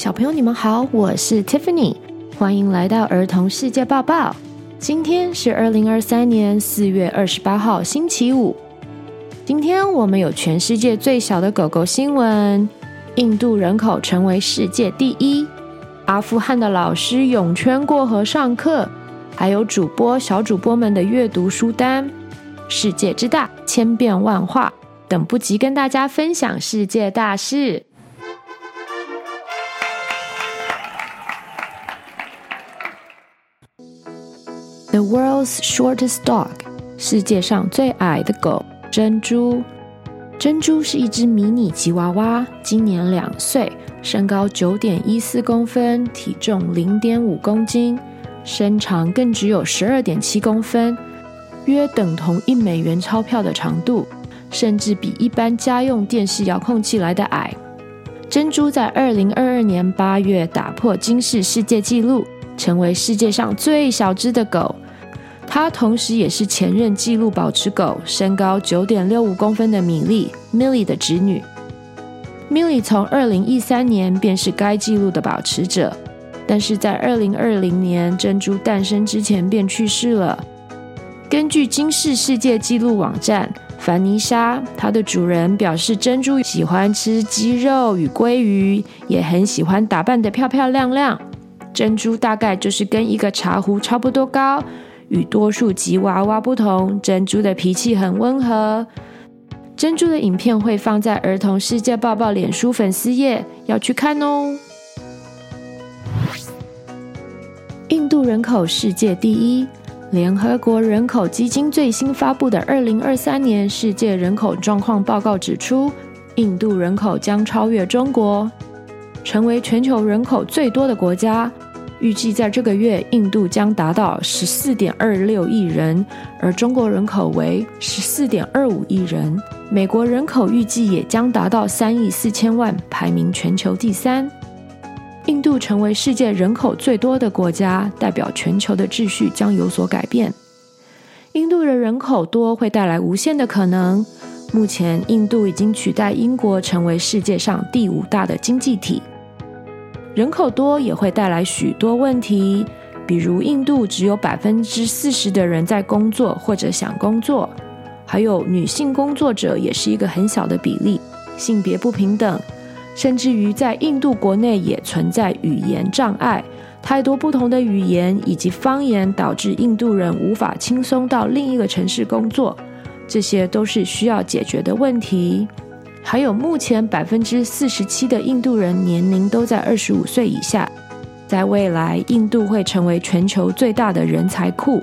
小朋友，你们好，我是 Tiffany，欢迎来到儿童世界报报。今天是二零二三年四月二十八号，星期五。今天我们有全世界最小的狗狗新闻，印度人口成为世界第一，阿富汗的老师泳圈过河上课，还有主播小主播们的阅读书单。世界之大，千变万化，等不及跟大家分享世界大事。The world's shortest dog，世界上最矮的狗珍珠。珍珠是一只迷你吉娃娃，今年两岁，身高九点一四公分，体重零点五公斤，身长更只有十二点七公分，约等同一美元钞票的长度，甚至比一般家用电视遥控器来的矮。珍珠在二零二二年八月打破金氏世界纪录。成为世界上最小只的狗，它同时也是前任纪录保持狗，身高九点六五公分的米莉 （Millie） 的侄女。米莉从二零一三年便是该纪录的保持者，但是在二零二零年珍珠诞生之前便去世了。根据金氏世界纪录网站，凡妮莎，它的主人表示，珍珠喜欢吃鸡肉与鲑鱼，也很喜欢打扮得漂漂亮亮。珍珠大概就是跟一个茶壶差不多高，与多数吉娃娃不同，珍珠的脾气很温和。珍珠的影片会放在儿童世界报报脸书粉丝页，要去看哦。印度人口世界第一，联合国人口基金最新发布的二零二三年世界人口状况报告指出，印度人口将超越中国。成为全球人口最多的国家，预计在这个月，印度将达到十四点二六亿人，而中国人口为十四点二五亿人。美国人口预计也将达到三亿四千万，排名全球第三。印度成为世界人口最多的国家，代表全球的秩序将有所改变。印度的人口多会带来无限的可能。目前，印度已经取代英国成为世界上第五大的经济体。人口多也会带来许多问题，比如印度只有百分之四十的人在工作或者想工作，还有女性工作者也是一个很小的比例，性别不平等，甚至于在印度国内也存在语言障碍，太多不同的语言以及方言导致印度人无法轻松到另一个城市工作。这些都是需要解决的问题。还有，目前百分之四十七的印度人年龄都在二十五岁以下。在未来，印度会成为全球最大的人才库。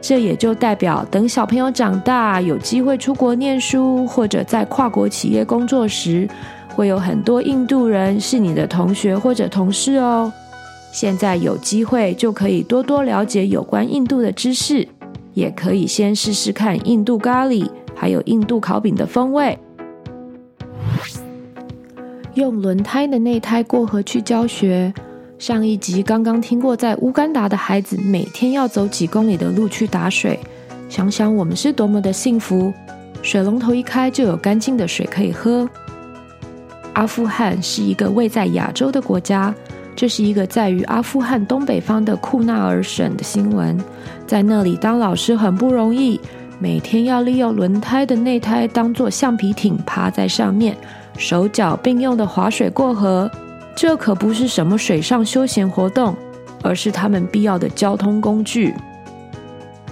这也就代表，等小朋友长大，有机会出国念书，或者在跨国企业工作时，会有很多印度人是你的同学或者同事哦。现在有机会就可以多多了解有关印度的知识。也可以先试试看印度咖喱，还有印度烤饼的风味。用轮胎的内胎过河去教学。上一集刚刚听过，在乌干达的孩子每天要走几公里的路去打水。想想我们是多么的幸福，水龙头一开就有干净的水可以喝。阿富汗是一个位在亚洲的国家。这是一个在于阿富汗东北方的库纳尔省的新闻，在那里当老师很不容易，每天要利用轮胎的内胎当做橡皮艇，趴在上面，手脚并用的划水过河。这可不是什么水上休闲活动，而是他们必要的交通工具。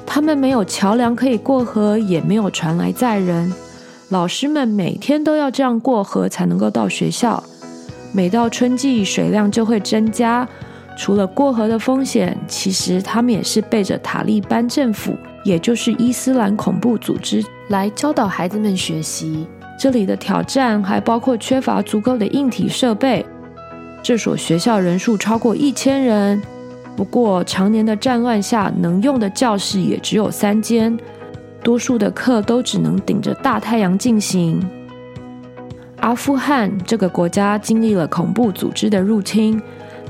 他们没有桥梁可以过河，也没有船来载人，老师们每天都要这样过河才能够到学校。每到春季，水量就会增加。除了过河的风险，其实他们也是背着塔利班政府，也就是伊斯兰恐怖组织，来教导孩子们学习。这里的挑战还包括缺乏足够的硬体设备。这所学校人数超过一千人，不过常年的战乱下，能用的教室也只有三间，多数的课都只能顶着大太阳进行。阿富汗这个国家经历了恐怖组织的入侵，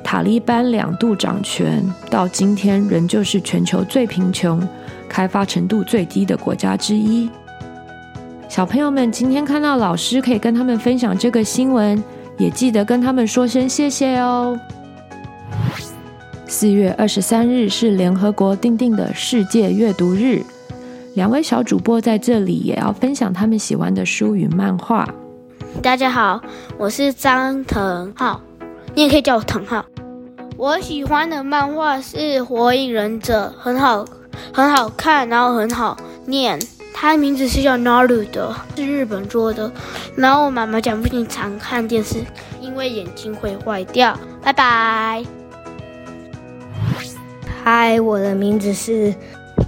塔利班两度掌权，到今天仍旧是全球最贫穷、开发程度最低的国家之一。小朋友们今天看到老师可以跟他们分享这个新闻，也记得跟他们说声谢谢哦。四月二十三日是联合国订定的世界阅读日，两位小主播在这里也要分享他们喜欢的书与漫画。大家好，我是张腾浩，你也可以叫我腾浩。我喜欢的漫画是《火影忍者》，很好，很好看，然后很好念。它的名字是叫 Naruto 的，是日本做的。然后我妈妈讲不经常看电视，因为眼睛会坏掉。拜拜。嗨，我的名字是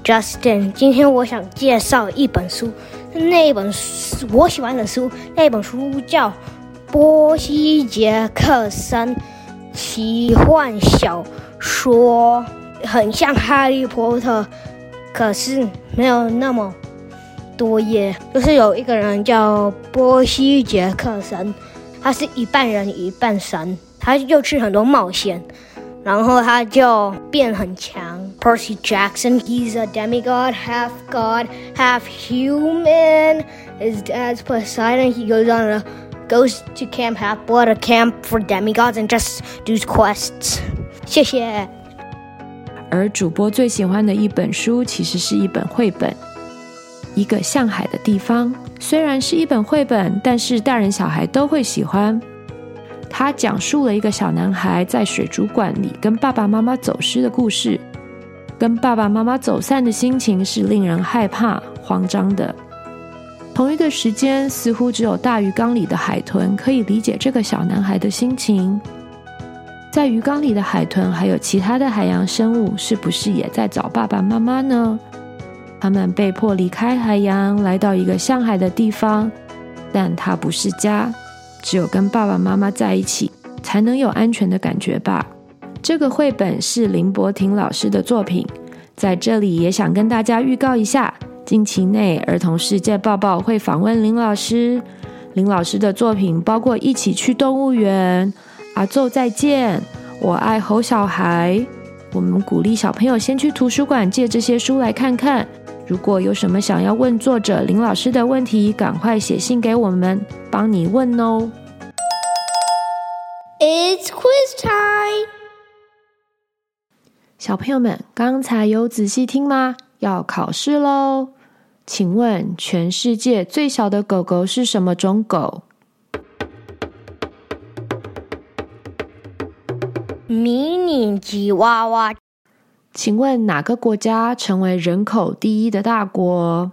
Justin。今天我想介绍一本书，那本书我喜欢的书，那本书叫《波西·杰克森奇幻小说》，很像《哈利波特》，可是没有那么。多页，就是有一个人叫波西·杰克森，他是一半人一半神，他就去很多冒险，然后他就变很强。Percy Jackson, he's a demigod, half god, half human. His dad's Poseidon. He goes on a goes to camp, half blood, a camp for demigods, and just does quests. 谢谢。而主播最喜欢的一本书，其实是一本绘本。一个像海的地方，虽然是一本绘本，但是大人小孩都会喜欢。它讲述了一个小男孩在水族馆里跟爸爸妈妈走失的故事，跟爸爸妈妈走散的心情是令人害怕、慌张的。同一个时间，似乎只有大鱼缸里的海豚可以理解这个小男孩的心情。在鱼缸里的海豚还有其他的海洋生物，是不是也在找爸爸妈妈呢？他们被迫离开海洋，来到一个向海的地方，但它不是家，只有跟爸爸妈妈在一起，才能有安全的感觉吧。这个绘本是林柏廷老师的作品，在这里也想跟大家预告一下，近期内儿童世界报报会访问林老师。林老师的作品包括《一起去动物园》、《阿祖再见》、《我爱吼小孩》。我们鼓励小朋友先去图书馆借这些书来看看。如果有什么想要问作者林老师的问题，赶快写信给我们，帮你问哦。It's quiz time！小朋友们，刚才有仔细听吗？要考试喽！请问全世界最小的狗狗是什么种狗？迷你吉娃娃。请问哪个国家成为人口第一的大国？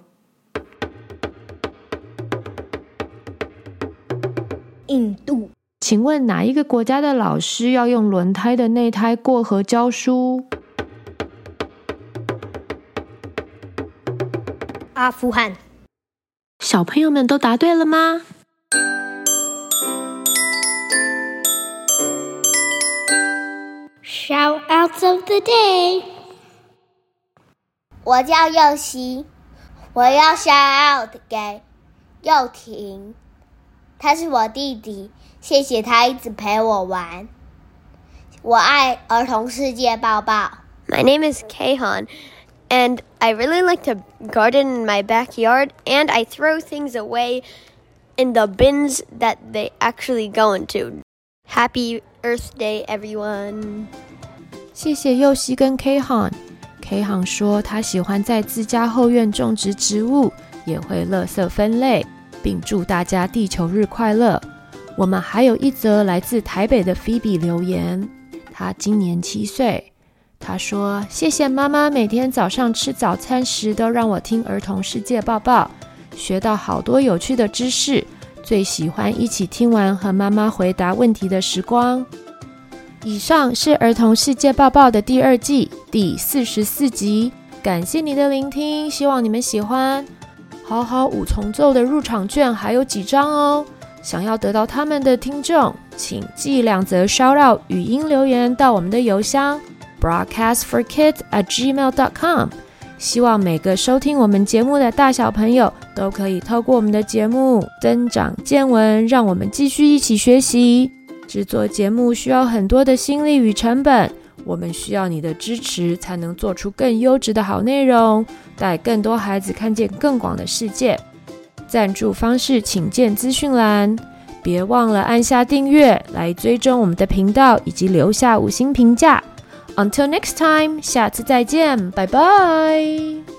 印度。请问哪一个国家的老师要用轮胎的内胎过河教书？阿富汗。小朋友们都答对了吗？Shoutouts of the day，我叫佑希，我要 shout out 给佑廷，他是我弟弟，谢谢他一直陪我玩。我爱儿童世界报报。My name is Kahan, and I really like to garden in my backyard, and I throw things away in the bins that they actually go into. Happy Earth Day, everyone! 谢谢佑希跟 K 航 ，K 航说他喜欢在自家后院种植植物，也会垃圾分类，并祝大家地球日快乐。我们还有一则来自台北的 Phoebe 留言，他今年七岁，他说谢谢妈妈每天早上吃早餐时都让我听儿童世界报报，学到好多有趣的知识，最喜欢一起听完和妈妈回答问题的时光。以上是儿童世界报报的第二季第四十四集，感谢你的聆听，希望你们喜欢。好好五重奏的入场券还有几张哦，想要得到他们的听众，请寄两则 shout out 语音留言到我们的邮箱 broadcastforkids@gmail.com。希望每个收听我们节目的大小朋友都可以透过我们的节目增长见闻，让我们继续一起学习。制作节目需要很多的心力与成本，我们需要你的支持，才能做出更优质的好内容，带更多孩子看见更广的世界。赞助方式请见资讯栏。别忘了按下订阅来追踪我们的频道，以及留下五星评价。Until next time，下次再见，拜拜。